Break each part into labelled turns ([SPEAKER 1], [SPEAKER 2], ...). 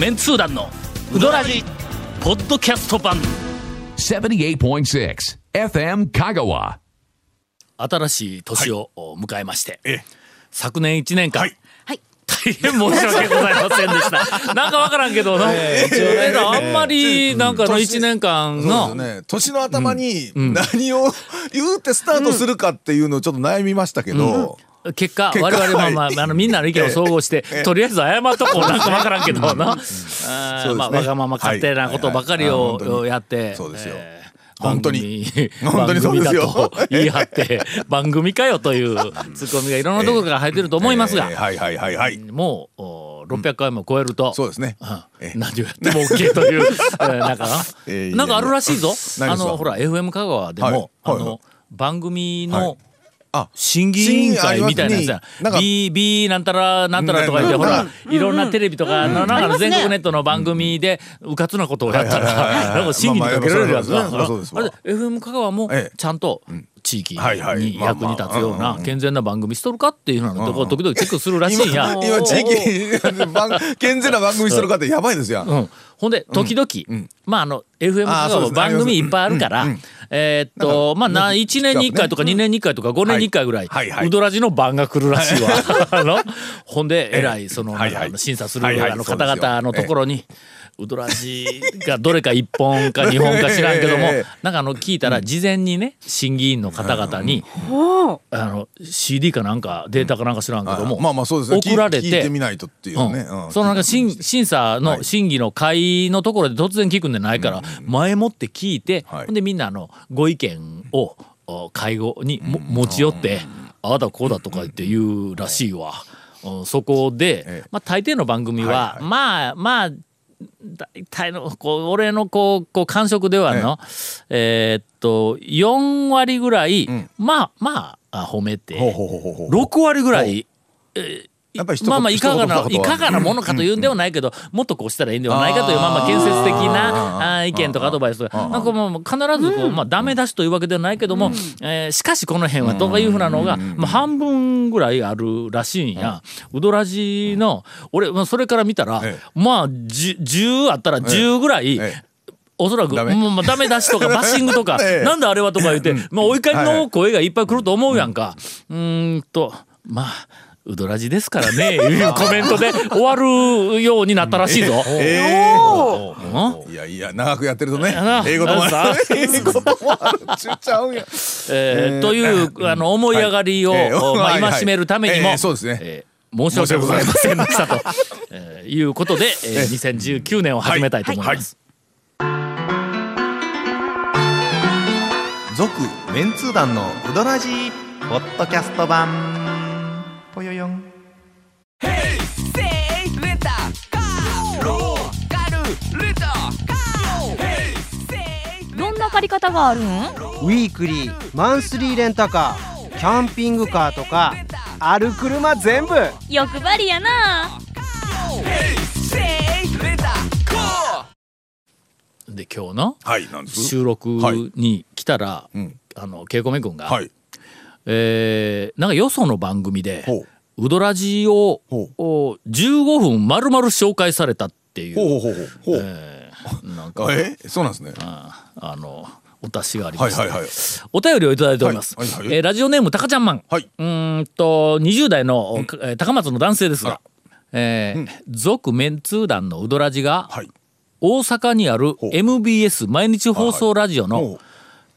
[SPEAKER 1] メンツー団のウドラジポッドキャスト版。
[SPEAKER 2] 78.6 FM Kagawa.
[SPEAKER 1] 新しい年を迎えまして、
[SPEAKER 3] ええ。
[SPEAKER 1] 昨年1年間、
[SPEAKER 3] はい。
[SPEAKER 1] 大変申し訳ございませんでした。なんかわからんけどな。ええ。あんまり、なんかの
[SPEAKER 3] 年
[SPEAKER 1] 1年間の。
[SPEAKER 3] そうです、ね。年の頭に何を言うてスタートするかっていうのをちょっと悩みましたけど、
[SPEAKER 1] 結果、我々まあまあ、
[SPEAKER 3] はい。
[SPEAKER 1] あの、みんなの意見を総合して、とりあえず謝っとこう。なんかわからんけどな。あまあ、わがまま勝手なことばかりをやって。
[SPEAKER 3] そうですよ。
[SPEAKER 1] えー
[SPEAKER 3] 本当に。本当にそうですよ。
[SPEAKER 1] 言い張って、番組かよというツッコミがいろんなところから入ってると思いますが。
[SPEAKER 3] えー、はいはいはいはい、
[SPEAKER 1] もうお600回も超えると、
[SPEAKER 3] そうですね、
[SPEAKER 1] うん
[SPEAKER 3] え。
[SPEAKER 1] 何をやっても OK という、えーなんかな、んかあるらしいぞ。あの、ほら、FM 香川でも、
[SPEAKER 3] はいはい
[SPEAKER 1] あの、番組
[SPEAKER 3] はい。
[SPEAKER 1] の
[SPEAKER 3] あ
[SPEAKER 1] 審議委員会みたいなやつや B、B なんたらなんたらとか言って、
[SPEAKER 3] うん
[SPEAKER 1] ほら、いろんなテレビとか、なんかの全国ネットの番組で、うかつなことをやったら、審議にかけられるやつが。
[SPEAKER 3] そうですわ
[SPEAKER 1] あれ、FM 香川も
[SPEAKER 3] ええ、
[SPEAKER 1] ちゃん。と、地域に役に立つような健全な番組しとるかっていうのをと時々チェックするらしいんや。
[SPEAKER 3] 今今地域 番健全な番組してる方やばいですよ、
[SPEAKER 1] うん、ほんで時々、まああの FM 香川番組いっぱいあるから、えーっとまあな1年に1回とか2年に1回とか5年に1回ぐらい、ウドラジの番が来るらしいわ。ほんで偉いその,、審査する、方々のところに。ウドラジがどれか1本か2本か知らんけども、
[SPEAKER 3] ええ。
[SPEAKER 1] なんかあの聞いたら事前にね審議員の方々に、あの CD かなんかデータかなんか知らんけども、
[SPEAKER 3] まあまあそうですね。
[SPEAKER 1] 送られ
[SPEAKER 3] 聞い聞い
[SPEAKER 1] て
[SPEAKER 3] てみないとっていうね、
[SPEAKER 1] うん。
[SPEAKER 3] うん。
[SPEAKER 1] そのなんか審審査
[SPEAKER 3] はい。
[SPEAKER 1] の審議の会のところで突然聞くんじゃないから、前もって聞いて、
[SPEAKER 3] はい。
[SPEAKER 1] ほんでみんなあのご意見をお会合にも持ち寄って、ああだこうだとか言って言うらしいわ。うん。そこで、
[SPEAKER 3] ええ。
[SPEAKER 1] まあ、大抵の番組は、
[SPEAKER 3] はいはい。
[SPEAKER 1] まあまあ大体のこう俺のこうこう感触ではの、えーっと4割ぐらい、まあまああ褒めて。
[SPEAKER 3] ほうほうほうほうほう。
[SPEAKER 1] 6割ぐらい、えー
[SPEAKER 3] やっぱり一言
[SPEAKER 1] まあまあいかがないかがなものかというんではないけど、もっとこうしたらいいんではないかというまあまあ建設的な意見とかアドバイスとか。なんかもう必ずこうまあダメ出しというわけではないけども、えーしかしこの辺はとかいうふうなのがまあ半分ぐらいあるらしいんや。ウドラジの俺まあそれから見たら
[SPEAKER 3] え
[SPEAKER 1] まあ 10, 10あったら10ぐらい。
[SPEAKER 3] え
[SPEAKER 1] おそらく
[SPEAKER 3] ダメ。
[SPEAKER 1] まあダメ出しとか バッシングとか、
[SPEAKER 3] ええ。
[SPEAKER 1] なんであれはとか言って、まあお怒りの声がいっぱい来ると思うやんか。うーんとまあウドラジですからねいうコメントで終わるようになったらしいぞ。
[SPEAKER 3] え
[SPEAKER 1] うん。
[SPEAKER 3] いやいや長くやってるとね英語ともあ
[SPEAKER 1] さ
[SPEAKER 3] る英語ともある。ちゅっちゃうん。や
[SPEAKER 1] えー。というあの思い上がりを、
[SPEAKER 3] はい。えー
[SPEAKER 1] まあ、
[SPEAKER 3] はいはい。
[SPEAKER 1] 戒めるためにも、
[SPEAKER 3] えーそうですね。
[SPEAKER 1] えー申し訳ございませんでしたと、えーいうことで、えー、2019年を始めたいと思います。
[SPEAKER 4] 続メンツー団のウドラジーポッドキャスト版
[SPEAKER 5] 方があるん？
[SPEAKER 6] ウィークリーマンスリーレンタカーキャンピングカーとかある車全部。
[SPEAKER 5] 欲張りやな。
[SPEAKER 1] で今日の
[SPEAKER 3] はいなんです？
[SPEAKER 1] 収録に来たら、
[SPEAKER 3] うん。
[SPEAKER 1] あのケイコメ君が、
[SPEAKER 3] はい。
[SPEAKER 1] えーなんかよその番組でウドラジを
[SPEAKER 3] ほう。
[SPEAKER 1] お15分丸々紹介されたっていう、
[SPEAKER 3] ほうほうほうほうほう。
[SPEAKER 1] えーなんか
[SPEAKER 3] え？そうなんですね。
[SPEAKER 1] ああのお達しがありまして、
[SPEAKER 3] はいはいはい。
[SPEAKER 1] お便りをいただいております、
[SPEAKER 3] はい。はいはい。
[SPEAKER 1] えーラジオネームたかちゃんマン、
[SPEAKER 3] はい。う
[SPEAKER 1] ーんと20代の、えー高松の男性ですが、えー続メンツー団のウドラジが、
[SPEAKER 3] はい。
[SPEAKER 1] 大阪にある MBS 毎日放送ラジオの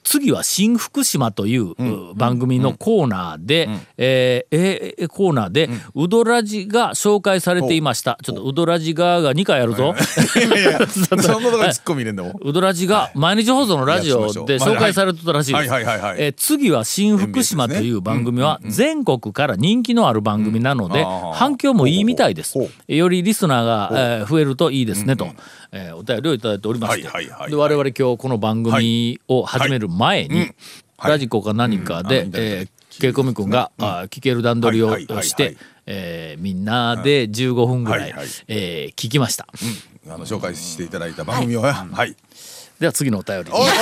[SPEAKER 1] 次は新福島という、う番組のコーナーで、えーえーコーナーで、ウドラジが紹介されていました。ちょっとウドラジ側が2回あるぞ。
[SPEAKER 3] いやいや そんなとこに突っ込み入れんでも。
[SPEAKER 1] ウドラジが毎日放送のラジオで紹介されてたらしいです。
[SPEAKER 3] はいはいはいはい
[SPEAKER 1] えー次は新福島という番組は全国から人気のある番組なので反響もいいみたいです。よりリスナーがえー増えるといいですねとえーお便りをいただいておりまして。
[SPEAKER 3] はいはいはいはい。
[SPEAKER 1] で我々今日この番組を始める前に
[SPEAKER 3] はい。
[SPEAKER 1] ラジコか何かでえーケイコミ君があー聞ける段取りをしてえーみんなで15分ぐら
[SPEAKER 3] はいいはい。
[SPEAKER 1] えー聞きました。
[SPEAKER 3] あの紹介していただいた番組をはい
[SPEAKER 1] では次のお便り
[SPEAKER 3] おおおいや、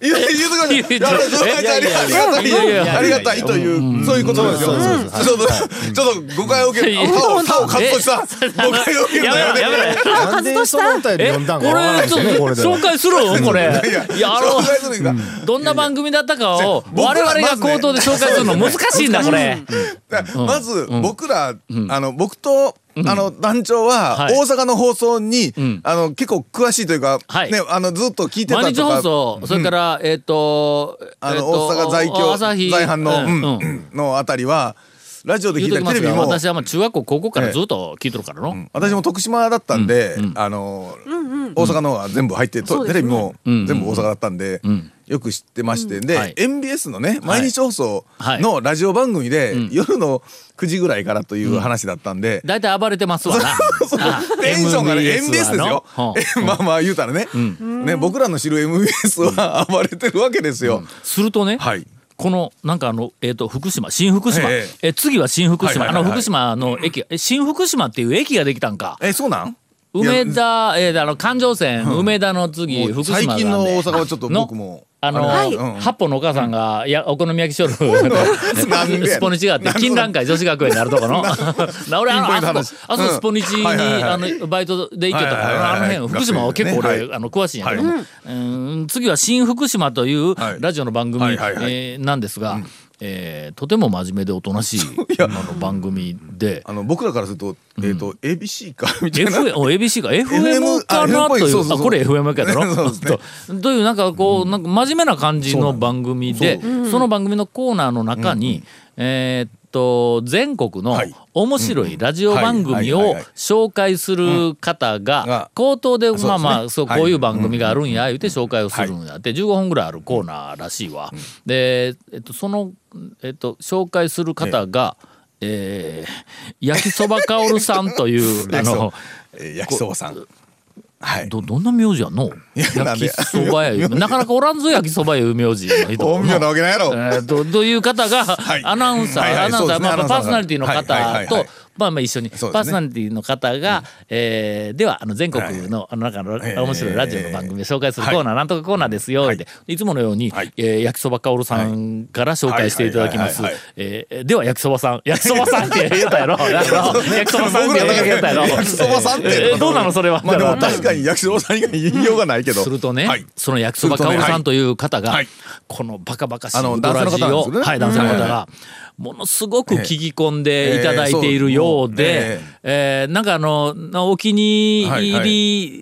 [SPEAKER 3] 言う言うとこ
[SPEAKER 1] いやいや
[SPEAKER 3] いやそう
[SPEAKER 1] いやいや
[SPEAKER 3] ありがたいありがたいというそういうことですよ。ちょっとちょっと誤解を受け
[SPEAKER 1] いやいや
[SPEAKER 3] 他を他をカットした誤解を受ける
[SPEAKER 1] やめろやめろ
[SPEAKER 7] なんでそのお便り読んだん
[SPEAKER 1] これちょっと紹介するこれ
[SPEAKER 3] いや
[SPEAKER 1] あのどんな番組だったかを我々が口頭で紹介するの難しいんだこれ
[SPEAKER 3] まず僕らあの僕とあの団長は
[SPEAKER 1] はい。
[SPEAKER 3] 大阪の放送に
[SPEAKER 1] ん。
[SPEAKER 3] あの結構詳しいというか
[SPEAKER 1] はい。
[SPEAKER 3] ねあのずっと聞いてた
[SPEAKER 1] 毎日放送。それからえっと
[SPEAKER 3] あの
[SPEAKER 1] えっと
[SPEAKER 3] 大阪在京在阪ののあたりはラジオで聞いたりテレビも。
[SPEAKER 1] 私はまあ中学校高校からずっと聞いとるからの。
[SPEAKER 3] 私も徳島だったんで、あの、大阪の方が全部入って、とテレビも
[SPEAKER 1] ん
[SPEAKER 3] 全部大阪だったんで、
[SPEAKER 1] ん。
[SPEAKER 3] よく知ってまして、で、
[SPEAKER 1] はい。
[SPEAKER 3] MBS のね毎日放送
[SPEAKER 1] はい。
[SPEAKER 3] のラジオ番組で、夜の9時ぐらいからという話だったんで、
[SPEAKER 1] 大体暴れてますわな。あ
[SPEAKER 3] テンションがね MBS ですよ。まあまあ言うたらね、ね僕らの知る MBS は暴れてるわけですよ。
[SPEAKER 1] するとね
[SPEAKER 3] はい。
[SPEAKER 1] このなんかあの、えー、と福島新福島、
[SPEAKER 3] え
[SPEAKER 1] え。次は新福島、あの福島の駅え新福島っていう駅ができたんか。
[SPEAKER 3] えそうなん？
[SPEAKER 1] 梅田、えー、あの環状線、梅田の次福島
[SPEAKER 3] 最近の大阪はちょっと
[SPEAKER 1] の
[SPEAKER 3] 僕も
[SPEAKER 1] あの、八本のお母さんが、いやお好み焼きしょる
[SPEAKER 3] なんでや
[SPEAKER 1] スポニチがあって金蘭会女子学園にあるとこの。な 俺あのあそこ
[SPEAKER 3] 話。
[SPEAKER 1] あそこスポニチに、あのバイトで行ってたからあの辺福島は結構俺、あの詳しいんやけど。も、次は新福島という
[SPEAKER 3] はい。
[SPEAKER 1] ラジオの番組、なんですが、えーとても真面目でおとなしい あの番組で。
[SPEAKER 3] あの僕らからするとえっと ABC かみたいな。
[SPEAKER 1] F お ABC か。FM かなというあこれ FM かやろ？と というなんかこうなんか真面目な感じの番組でその番組のコーナーの中にえーっと全国の
[SPEAKER 3] はい。
[SPEAKER 1] 面白いラジオ番組を紹介する方が
[SPEAKER 3] が。
[SPEAKER 1] 口頭でまあまあそう
[SPEAKER 3] はい。
[SPEAKER 1] こういう番組があるんや言うて紹介をするんや。って15分ぐらいあるコーナーらしいわ。でえっとそのえっと紹介する方がえー焼きそばかおるさんという あの
[SPEAKER 3] えー焼きそばさん。はい。
[SPEAKER 1] どどんな名字やの？焼きそばやなかなかおらんぞ焼きそばいう名字の人
[SPEAKER 3] 本名なわけないやろ。
[SPEAKER 1] えーとと いう方が、
[SPEAKER 3] い。
[SPEAKER 1] アナウンサー、アナウンサー、まあ、パーソナリティの方と
[SPEAKER 3] はい、
[SPEAKER 1] まあまあ一緒に、
[SPEAKER 3] ね。
[SPEAKER 1] パーソナリティの方が、えーではあの全国の、あの中の
[SPEAKER 3] えー
[SPEAKER 1] 面白いラジオの番組で紹介するコーナー、なんとかコーナーですよ、
[SPEAKER 3] はい。
[SPEAKER 1] って。いつものように、
[SPEAKER 3] はい。
[SPEAKER 1] えー焼きそばかおるさんから紹介していただきます。では焼きそばさん、焼きそばさんって言ったやろ。焼きそばさんって言ったやろ。
[SPEAKER 3] 焼きそばさんって。
[SPEAKER 1] えーどうなのそれは？
[SPEAKER 3] まあでも確かに焼きそばさん以外言いようがないけど。
[SPEAKER 1] するとね、
[SPEAKER 3] はい。
[SPEAKER 1] その焼きそばかおるさんという方が、
[SPEAKER 3] はい。
[SPEAKER 1] このバカバカしいドラジオ、はい、男性の方が、ものすごく聞き込んでいただいているようで、えーなんかあの、お気に入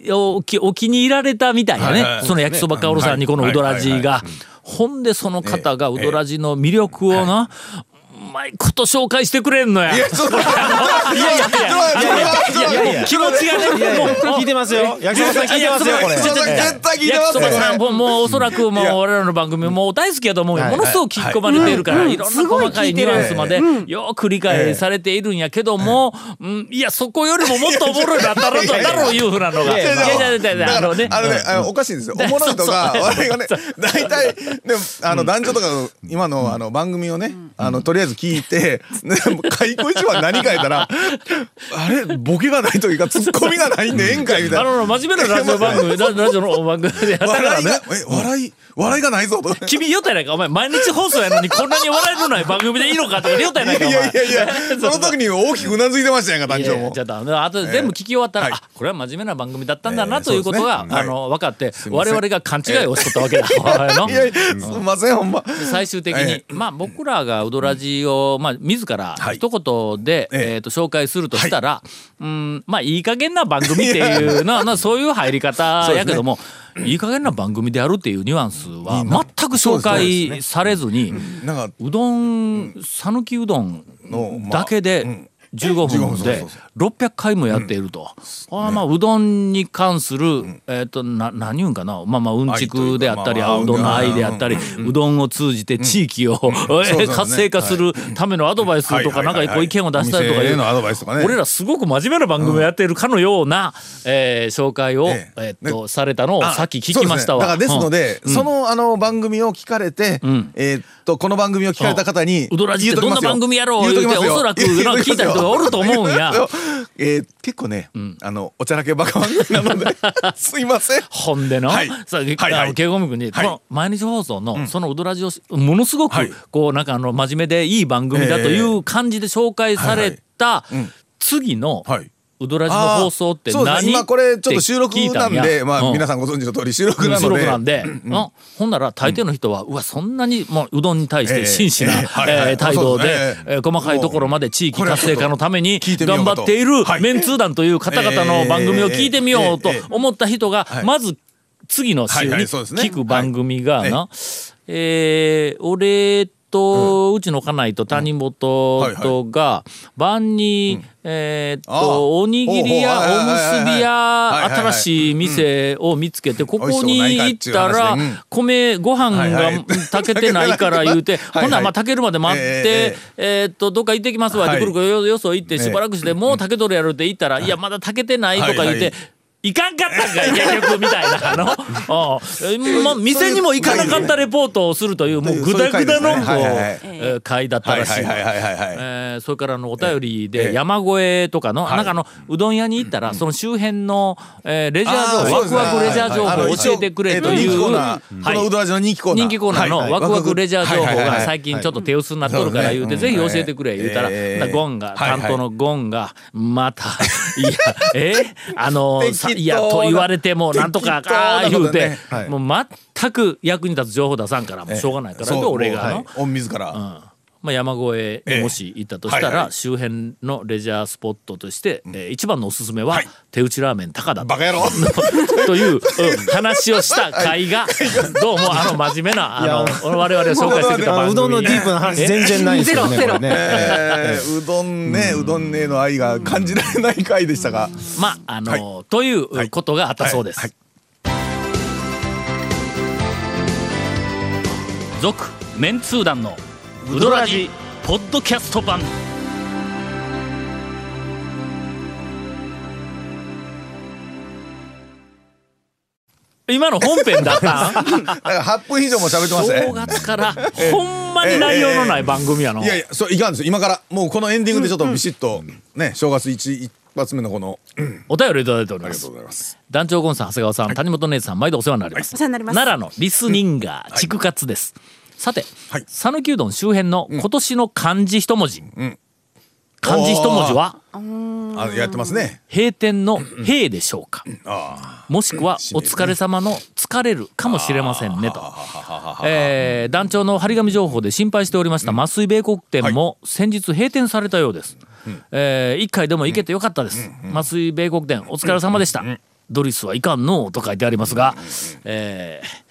[SPEAKER 1] り、お気お気に入られたみたいなね、その焼きそばかおるさんにこのうどらじが。ほんでその方がうどらじの魅力をな、うまいこと紹介してくれんのや。
[SPEAKER 3] いや
[SPEAKER 1] いやいやいや気持ちがね、もう
[SPEAKER 7] 聞いてますよ焼きそばさん聞いてますよこれ
[SPEAKER 3] 絶対聞いてますよ
[SPEAKER 1] 焼きそばさん
[SPEAKER 3] こ
[SPEAKER 1] ももうおそらくもう我々の番組もう大好きやと思うよ、ものすごく聞き込まれているから、いろんな細かいニュアンスまでよく理解されているんやけども、うん、いやそこよりももっとおもろいなっただろういうふうなのが。いやいやいやあのね。
[SPEAKER 3] あのね、おかしいんですよ。おもろいとか、
[SPEAKER 1] そうそう
[SPEAKER 3] 笑いがね、大体、でも、あの、男女とかの、今の、あの、番組をね、あの、とりあえず聞いて、ね、開口一番何か言ったら、あれ、ボケがないというか、ツッコミがないんで、ええん。かいみたいな。
[SPEAKER 1] あの真面目なラジオ番組ララジオの番組でやったからね。
[SPEAKER 3] 笑い笑い、笑いがないぞと。
[SPEAKER 1] 君言ったやないか。お前毎日放送やのにこんなに笑えるない番組でいいのかとか言ったやないかお
[SPEAKER 3] い
[SPEAKER 1] 前
[SPEAKER 3] やいやいや、その時に大きくうなずいてましたやんか、団長も。
[SPEAKER 1] いやいやちょ。っとあのあとで全部聞き終わったら、
[SPEAKER 3] はい。
[SPEAKER 1] あこれは真面目な番組だったんだな
[SPEAKER 3] ええ
[SPEAKER 1] ということが、
[SPEAKER 3] そうですね。
[SPEAKER 1] あの分かって我々が勘違いをしとったわけだ。の
[SPEAKER 3] いやいや、すみません、ほんま。
[SPEAKER 1] で最終的に、
[SPEAKER 3] え
[SPEAKER 1] まあ僕らがウドラジを、まあ自ら
[SPEAKER 3] はい。
[SPEAKER 1] 一言で、
[SPEAKER 3] ええ。
[SPEAKER 1] えーと紹介するとしたら、うんまあいい加減な番組っていうなな そういう入り方やけども、いい加減な番組であるっていうニュアンスは全く紹介されずに、うどん讃岐うどんだけで
[SPEAKER 3] うん。
[SPEAKER 1] 15
[SPEAKER 3] 15
[SPEAKER 1] 分
[SPEAKER 3] 分
[SPEAKER 1] で600回もやっていると、ああまあうどんに関する、えっ、とな何言うんかな。まあまあうんちくであったり、
[SPEAKER 3] う
[SPEAKER 1] どんの愛であったり、うどんを通じて地域を、活性化するためのアドバイスとかなんかこう意見を出したりとかいう
[SPEAKER 3] お店へのアドバイスとかね。
[SPEAKER 1] 俺らすごく真面目な番組をやっているかのような、えー紹介を、
[SPEAKER 3] ええ。
[SPEAKER 1] えっとされたのを
[SPEAKER 3] あ
[SPEAKER 1] さっき聞きましたわ。
[SPEAKER 3] だからですので、
[SPEAKER 1] うん。
[SPEAKER 3] そのあの番組を聞かれて、
[SPEAKER 1] ん。
[SPEAKER 3] えーっとこの番組を聞かれた方に
[SPEAKER 1] うどらじってどんな番組やろう言うておそらくな聞いた人がおると思うんや。
[SPEAKER 3] えー結構ね、あのおちゃらけバカ番組なので すいません。
[SPEAKER 1] ほんでの、
[SPEAKER 3] はい。
[SPEAKER 1] さ
[SPEAKER 3] はいはい。
[SPEAKER 1] あのケイゴミ君に、
[SPEAKER 3] はい。
[SPEAKER 1] この毎日放送の、そのウドラジオものすごく、
[SPEAKER 3] はい。
[SPEAKER 1] こうなんかあの真面目でいい番組だという感じで紹介された
[SPEAKER 3] うん。
[SPEAKER 1] 次の、
[SPEAKER 3] はい
[SPEAKER 1] ウドラジの放送って何
[SPEAKER 3] ね。今これちょっと収録なんでまあ
[SPEAKER 1] うん。
[SPEAKER 3] 皆さんご存知の通り収録なの
[SPEAKER 1] 収
[SPEAKER 3] で
[SPEAKER 1] 録なんで、うん。ほんなら大抵の人は、うわそんなにもううどんに対して
[SPEAKER 3] ええ。
[SPEAKER 1] 真摯な、
[SPEAKER 3] え
[SPEAKER 1] 態度で、えー細かいところまで地域活性化のために頑張っている
[SPEAKER 3] はい。
[SPEAKER 1] メンツー団という方々の番組を聞いてみようと思った人が
[SPEAKER 3] はい。
[SPEAKER 1] まず次の週
[SPEAKER 3] はい
[SPEAKER 1] に聞く番組が
[SPEAKER 3] はい。
[SPEAKER 1] な、えー俺と、うちの家内と谷本
[SPEAKER 3] はい
[SPEAKER 1] とが晩に、えーっとおにぎりやおむすびや新しい店を見つけてここに行ったら米ご飯が炊けてないから言うて
[SPEAKER 3] はい
[SPEAKER 1] ほんならまあ炊けるまで待って
[SPEAKER 3] え
[SPEAKER 1] えーっとどっか行ってきますわって
[SPEAKER 3] はい。
[SPEAKER 1] くるくるよよそ行ってしばらくしてもう炊けとるやろって言ったらいやまだ炊けてないとか言っ
[SPEAKER 3] はい
[SPEAKER 1] て。いかんかったんかい結局みたいなあの。うん。まあ店にも行かなかったレポートをするというもうグダグダのこう
[SPEAKER 3] そういう回ですね。はいはいはい。
[SPEAKER 1] えー回だった
[SPEAKER 3] はい
[SPEAKER 1] らしい。えーそれからあのお便り
[SPEAKER 3] え
[SPEAKER 1] で
[SPEAKER 3] え
[SPEAKER 1] 山越えとかの、
[SPEAKER 3] はい。
[SPEAKER 1] なんかあのうどん屋に行ったらその周辺の、えーレジャー
[SPEAKER 3] あ
[SPEAKER 1] 情報ワクワクレジャー情報を教えてくれという、
[SPEAKER 3] えっと人気コーナー。
[SPEAKER 1] はい。
[SPEAKER 3] このうどらじの人気コーナー。
[SPEAKER 1] 人気コーナーの
[SPEAKER 3] はい
[SPEAKER 1] ワクワクレジャー情報が最近ちょっと手薄になっとるから言うて、ぜひ教えてくれ言うたら、ゴンが、担当のゴンがまたいや えあの
[SPEAKER 3] い
[SPEAKER 1] やと言われてもなんとか
[SPEAKER 3] 適当な
[SPEAKER 1] か言うて、もう全く役に立つ情報出さんからもうしょうがないから、で俺がの、
[SPEAKER 3] はい。御自ら
[SPEAKER 1] まあ、山越えにもし行ったとしたら、
[SPEAKER 3] ええはいはい。
[SPEAKER 1] 周辺のレジャースポットとして、えー一番のおすすめは、
[SPEAKER 3] はい。
[SPEAKER 1] 手打ちラーメン高田
[SPEAKER 3] バカ野郎。
[SPEAKER 1] という、うん話をした回が、どうもあの真面目なあの我々を紹介してくれた番組。
[SPEAKER 7] あのうどんのディープな話全然ないですよね。
[SPEAKER 5] ゼロ
[SPEAKER 7] これね。
[SPEAKER 3] えーうどんねうどんねの愛が感じられない回でしたが。
[SPEAKER 1] まああの、ということがあったそうです。
[SPEAKER 3] はい。
[SPEAKER 1] 続、メンツー団のウドラジポッドキャスト版。今の本編だった？ん
[SPEAKER 3] なんか8分以上も喋ってましたね。
[SPEAKER 1] 正月からほんまに内容のない番組やの。
[SPEAKER 3] いやいやそういかんです。よ今からもうこのエンディングでちょっとビシッとね正月一一発目のこの
[SPEAKER 1] お便りいただいております。
[SPEAKER 3] ありがとう。ございます。
[SPEAKER 1] 団長ゴンさん長谷川さん、谷本姉さん毎度お世話になります、
[SPEAKER 5] お世話になります。
[SPEAKER 1] 奈良のリスニンガー畜活です、さて
[SPEAKER 3] はい。
[SPEAKER 1] 讃岐、うどん周辺の今年の漢字一文字、漢字一文字は？
[SPEAKER 3] あやってますね。
[SPEAKER 1] 閉店の「閉」でしょうか、
[SPEAKER 3] あ
[SPEAKER 1] もしくは「お疲れ様の疲れる」かもしれませんねと。えー団長の張り紙情報で心配しておりました麻酔米国店も先日閉店されたようです、えー一回でも行けてよかったです、麻酔米国店お疲れ様でした、ドリスはいかんのと書いてありますが、えー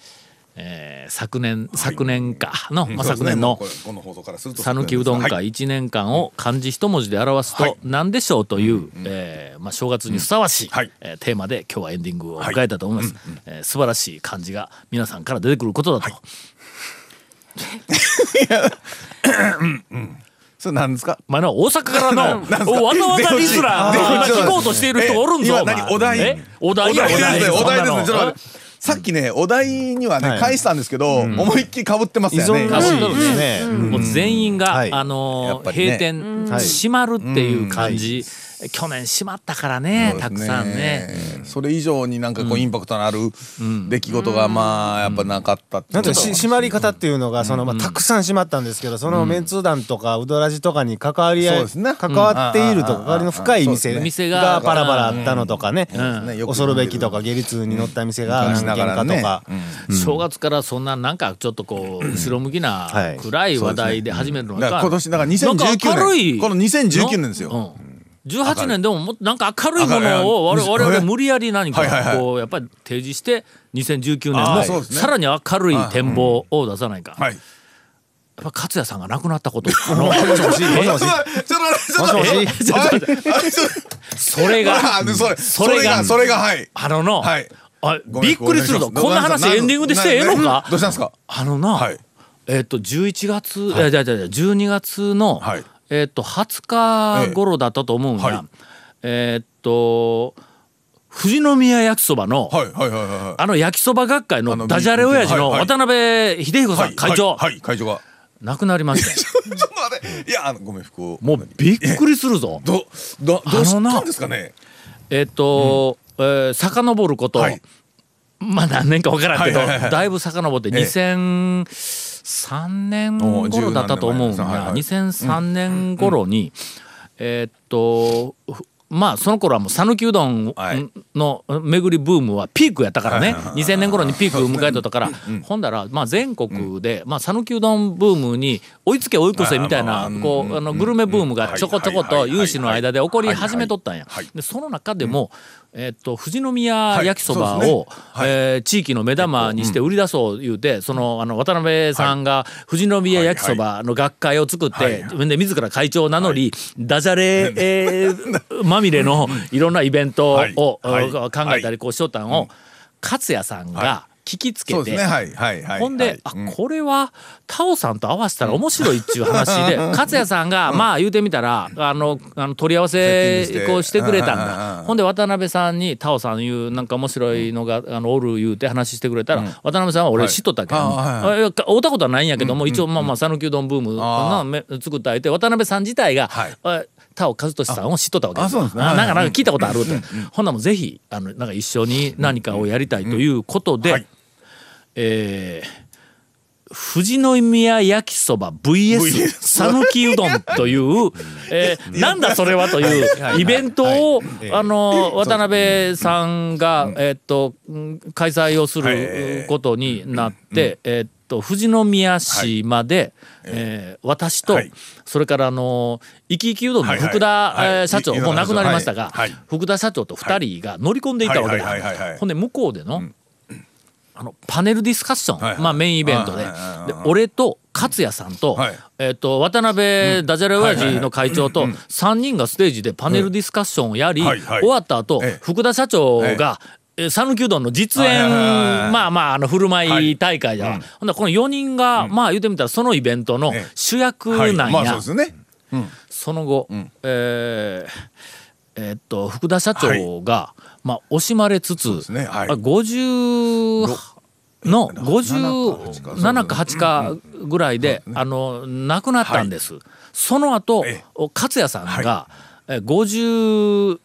[SPEAKER 1] えー昨年昨年か。の、まあ、昨年の讃岐うどん
[SPEAKER 3] は
[SPEAKER 1] 会1年間を漢字一文字で表すと何でしょうという、えーまあ、正月にふさわしい、
[SPEAKER 3] はい。
[SPEAKER 1] えーテーマで今日はエンディングを迎えたと思います、えー素晴らしい漢字が皆さんから出てくることだと、
[SPEAKER 3] それなんですか？
[SPEAKER 1] まあ、大阪からのわざわざリスナー
[SPEAKER 3] 出
[SPEAKER 1] 今
[SPEAKER 3] 口
[SPEAKER 1] 聞こうとしている人がおるんぞ
[SPEAKER 3] え
[SPEAKER 1] お
[SPEAKER 3] 題。
[SPEAKER 1] え？お題や
[SPEAKER 3] お題ですねさっきねお題にはね返したんですけど思いっきりかぶってます
[SPEAKER 7] 依
[SPEAKER 3] よね。
[SPEAKER 7] 存らしいですね。
[SPEAKER 1] もう全員が、
[SPEAKER 7] はい
[SPEAKER 1] あの閉店、
[SPEAKER 7] はい。
[SPEAKER 1] 閉まるっていう感じ、去年閉まったからねたくさんね。
[SPEAKER 3] それ以上になんかこうインパクトのある出来事がまあやっぱなかったっていう
[SPEAKER 7] なん
[SPEAKER 3] のと
[SPEAKER 7] と。し締まり方っていうのがそのまあたくさん締まったんですけどそのメンツー団とかウドラジとかに関わり合い
[SPEAKER 3] そうですね。
[SPEAKER 7] 関わっていると
[SPEAKER 3] うん。
[SPEAKER 7] 関わりの深い
[SPEAKER 3] うん
[SPEAKER 7] 店
[SPEAKER 1] 店が
[SPEAKER 7] がパラパラあったのとかね。
[SPEAKER 3] ね。よく
[SPEAKER 7] 恐るべきとか下律に乗った店が
[SPEAKER 3] 昔
[SPEAKER 7] 喧嘩とか。
[SPEAKER 1] 正月からそんななんかちょっとこう後ろ向きな
[SPEAKER 7] はい。
[SPEAKER 1] 暗い話題で始めるの
[SPEAKER 3] だか今年だから
[SPEAKER 1] なんか
[SPEAKER 3] 2019
[SPEAKER 1] 明るい。
[SPEAKER 3] 年この2019年ですよ。
[SPEAKER 1] うん18年でももっとなんか明るいものを我々無理やり何かこうやっぱり提示して2019年
[SPEAKER 3] あーそうですね。
[SPEAKER 1] もさらに明るい展望を出さないか。やっ
[SPEAKER 3] はい。
[SPEAKER 1] ぱ勝也さんが亡くなったこと。あの
[SPEAKER 7] もしもし。もしもし。
[SPEAKER 1] それが
[SPEAKER 3] それ
[SPEAKER 1] が
[SPEAKER 3] それがそれがはい。
[SPEAKER 1] あのの
[SPEAKER 3] はい。
[SPEAKER 1] あびっくりするぞ。こんな話エンディングでしてええのか？
[SPEAKER 3] どうしたんですか？
[SPEAKER 1] あのな、
[SPEAKER 3] はい。
[SPEAKER 1] えっ、と11月、い、やじゃじゃじゃ12月の、
[SPEAKER 3] はい
[SPEAKER 1] えっ、と20日頃だったと思うんや、
[SPEAKER 3] ええ。はい。
[SPEAKER 1] えっ、と富士宮焼きそばの、
[SPEAKER 3] はいはいはいはい
[SPEAKER 1] あの焼きそば学会
[SPEAKER 3] あの
[SPEAKER 1] のダジャレ親父の渡辺秀彦さん、
[SPEAKER 3] はい
[SPEAKER 1] 会長、
[SPEAKER 3] はいはい会長が。
[SPEAKER 1] 亡くなりました。よ
[SPEAKER 3] ちょっと待って。いやあのごめん福を
[SPEAKER 1] もうびっくりするぞ。
[SPEAKER 3] どどどうしたんですかね？
[SPEAKER 1] えっと、えー遡ること、
[SPEAKER 3] はい。
[SPEAKER 1] まあ何年か分からんけど、
[SPEAKER 3] はいはいはい。
[SPEAKER 1] だいぶ遡って
[SPEAKER 3] ええ
[SPEAKER 1] 2003年頃だったと思うん
[SPEAKER 3] お十何年前ですはい
[SPEAKER 1] が
[SPEAKER 3] はい。
[SPEAKER 1] 2003年頃に、えーっとふまあその頃はもう讃岐うどん
[SPEAKER 3] はい。
[SPEAKER 1] の巡りブームはピークやったからね。
[SPEAKER 3] はいはいはい。
[SPEAKER 1] 2000年頃にピークを迎えとったから。ほんだらまあ全国でまあ讃岐うどんブームに追いつけ追い越せみたいなグルメブームがちょこちょこと有志の間で起こり始めとったんや。でその中でもえーっと富士宮焼きそばを
[SPEAKER 3] はい。
[SPEAKER 1] えー地域の目玉にして売り出そう言うてそのあの渡辺さんが富士宮焼きそばの学会を作ってで自ら会長を名乗りダジャレえー まみれのいろんなイベント
[SPEAKER 3] はい。
[SPEAKER 1] を
[SPEAKER 3] はい。
[SPEAKER 1] 考えたりこうしとったんを勝也さんが聞きつけて。
[SPEAKER 3] はいはいはい
[SPEAKER 1] ほんで、あこれはタオさんと合わせたら面白いっちゅう話で勝也さんがまあ言うてみたらあのあの取り合わせこうしてくれたんだ。
[SPEAKER 3] うん
[SPEAKER 1] ほんで渡辺さんにタオさんいうなんか面白いのがあのおる言うて話してくれたら渡辺さんは俺知っとったけど。
[SPEAKER 3] はい。
[SPEAKER 1] 会うたことはないんやけども一応まあまあ讃岐うどんブーム
[SPEAKER 3] あ
[SPEAKER 1] なめ作った相手渡辺さん自体が
[SPEAKER 3] はい。
[SPEAKER 1] あ田尾和俊さんを知っとったわけです。
[SPEAKER 3] なんですね。
[SPEAKER 1] あなんか
[SPEAKER 3] はい
[SPEAKER 1] なんか聞いたことあるって。ほんならもうぜひあのなんか一緒に何かをやりたいということで、
[SPEAKER 3] はい
[SPEAKER 1] えー富士宮焼きそば VS 讃岐うどんという、えーなんだそれはというイベントを、あの渡辺さんが、えーっとうん開催をすることになって、えーっと富士宮市まで、えー。私と、
[SPEAKER 3] はい。
[SPEAKER 1] それからあの生き生きうどんの福田、社長
[SPEAKER 3] い。
[SPEAKER 1] もう亡くなりましたが、福田社長と2人が乗り込んでいたわけ
[SPEAKER 3] はい。はい。はい。はい。はい。
[SPEAKER 1] だほんで向こうでの、あのパネルディスカッション、
[SPEAKER 3] はいはい。
[SPEAKER 1] まあ、メインイベントで。
[SPEAKER 3] はいはいはいはい。
[SPEAKER 1] で俺と勝也さんと,、
[SPEAKER 3] はい。
[SPEAKER 1] えっと渡辺ダジャレ親父の会長と3人がステージでパネルディスカッションをやり、
[SPEAKER 3] はいはい。
[SPEAKER 1] 終わった後、
[SPEAKER 3] ええ。
[SPEAKER 1] 福田社長が、えー讃岐うどんの実演、
[SPEAKER 3] はいはいはいはい
[SPEAKER 1] まあまああの振る舞い大会では、ほんならこの4人が、まあ言うてみたらそのイベントの
[SPEAKER 3] ええ。
[SPEAKER 1] 主役なんや、
[SPEAKER 3] はいまあそうですよね。
[SPEAKER 1] その後、えーえーっと福田社長が、まあ惜しまれつつ、
[SPEAKER 3] すね。はい。
[SPEAKER 1] あ50の57か8か。ぐらいで、あの亡くなったんです。その後
[SPEAKER 3] ええ。
[SPEAKER 1] 勝也さんが、え57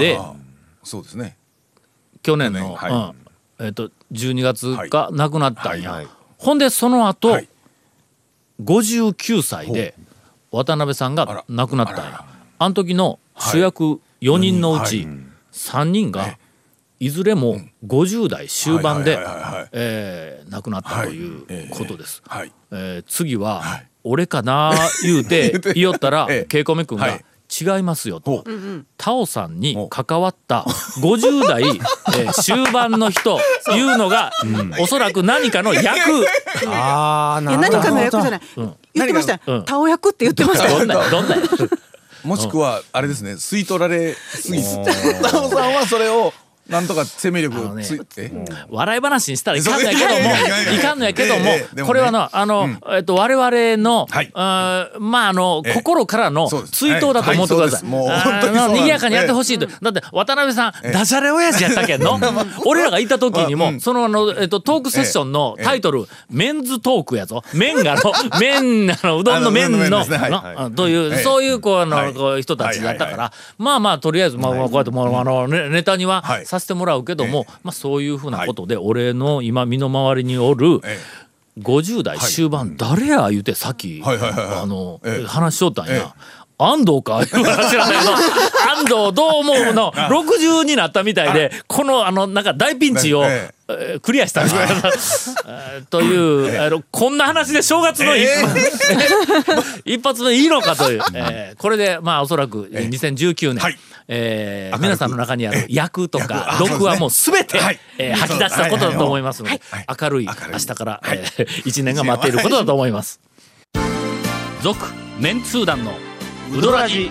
[SPEAKER 1] で、
[SPEAKER 3] はあ。そうですね。
[SPEAKER 1] 去年の、うんえっと12月が亡くなったんや、
[SPEAKER 3] はい
[SPEAKER 1] ほんでその後、
[SPEAKER 3] はい。
[SPEAKER 1] 59歳で渡辺さんが亡くなったんや。
[SPEAKER 3] あ
[SPEAKER 1] の時の主役4人のうち3人がいずれも50代終盤で亡くなったということです。
[SPEAKER 3] はい。
[SPEAKER 1] えー次は俺かな言うて 言おったら
[SPEAKER 3] ええ。
[SPEAKER 1] ケイコメ君が
[SPEAKER 3] はい。
[SPEAKER 1] 違いますよと。タオさんに関わった50代、えー 終盤の人いうのがおそらく何かの役。
[SPEAKER 7] あ
[SPEAKER 8] 何かの役じゃない、言ってました。よ、
[SPEAKER 1] うん。
[SPEAKER 8] タオ役って言ってました。よ
[SPEAKER 1] どんなどんな
[SPEAKER 3] もしくはあれですね吸い取られすぎ タオさんはそれをなんとか生命力
[SPEAKER 1] あのね
[SPEAKER 3] ついえ
[SPEAKER 1] 笑い話にしたらいかんのやけども
[SPEAKER 3] い
[SPEAKER 1] かんのやけどもこれはのあの、えっと我々の、
[SPEAKER 3] はい。
[SPEAKER 1] あーまああの、
[SPEAKER 3] ええ。
[SPEAKER 1] 心からの追悼だと思ってください。
[SPEAKER 3] はいはいそうです。もう
[SPEAKER 1] あー
[SPEAKER 3] 本当にそうなんです。
[SPEAKER 1] 賑やかにやってほしいと。だって渡辺さん、ダジャレ親父やったけんの？俺らがいた時にも、
[SPEAKER 3] うん
[SPEAKER 1] そのあのえっとトークセッションのタイトル、メンズトークやぞ。麺がの 麺あのうどんの麺の
[SPEAKER 3] あのうどんの麺ですね。はい
[SPEAKER 1] のという、
[SPEAKER 3] ええ。
[SPEAKER 1] そういうこうあの、人たちだったから、まあまあとりあえずまあまあこうやってもうあのねネタには
[SPEAKER 3] はい
[SPEAKER 1] させてもらうけども、まあそういうふうなことで、俺の今身の回りにおる
[SPEAKER 3] え
[SPEAKER 1] 50代終盤、誰や？言うてさっき、あの、
[SPEAKER 3] ええ。
[SPEAKER 1] 話しとったんや。
[SPEAKER 3] え
[SPEAKER 1] 安藤か？いう話なんだけど安藤どう思うの？60になったみたいでこのあのなんか大ピンチを、
[SPEAKER 3] え
[SPEAKER 1] え。ークリアしたんですえ ーという、あのこんな話で正月の一,、一発目いいのかという、えーこれでまあおそらく2019年、
[SPEAKER 3] はい。
[SPEAKER 1] えー
[SPEAKER 3] 明るく。
[SPEAKER 1] 皆さんの中にある役とか
[SPEAKER 3] 役あ
[SPEAKER 1] 録はもう全て、
[SPEAKER 3] はい。
[SPEAKER 1] えー吐き出したことだと思いますので、
[SPEAKER 3] はい。
[SPEAKER 1] 明るい
[SPEAKER 3] 明
[SPEAKER 1] 日から、えー一年が待っていることだと思います。続メンツー団のウドラジ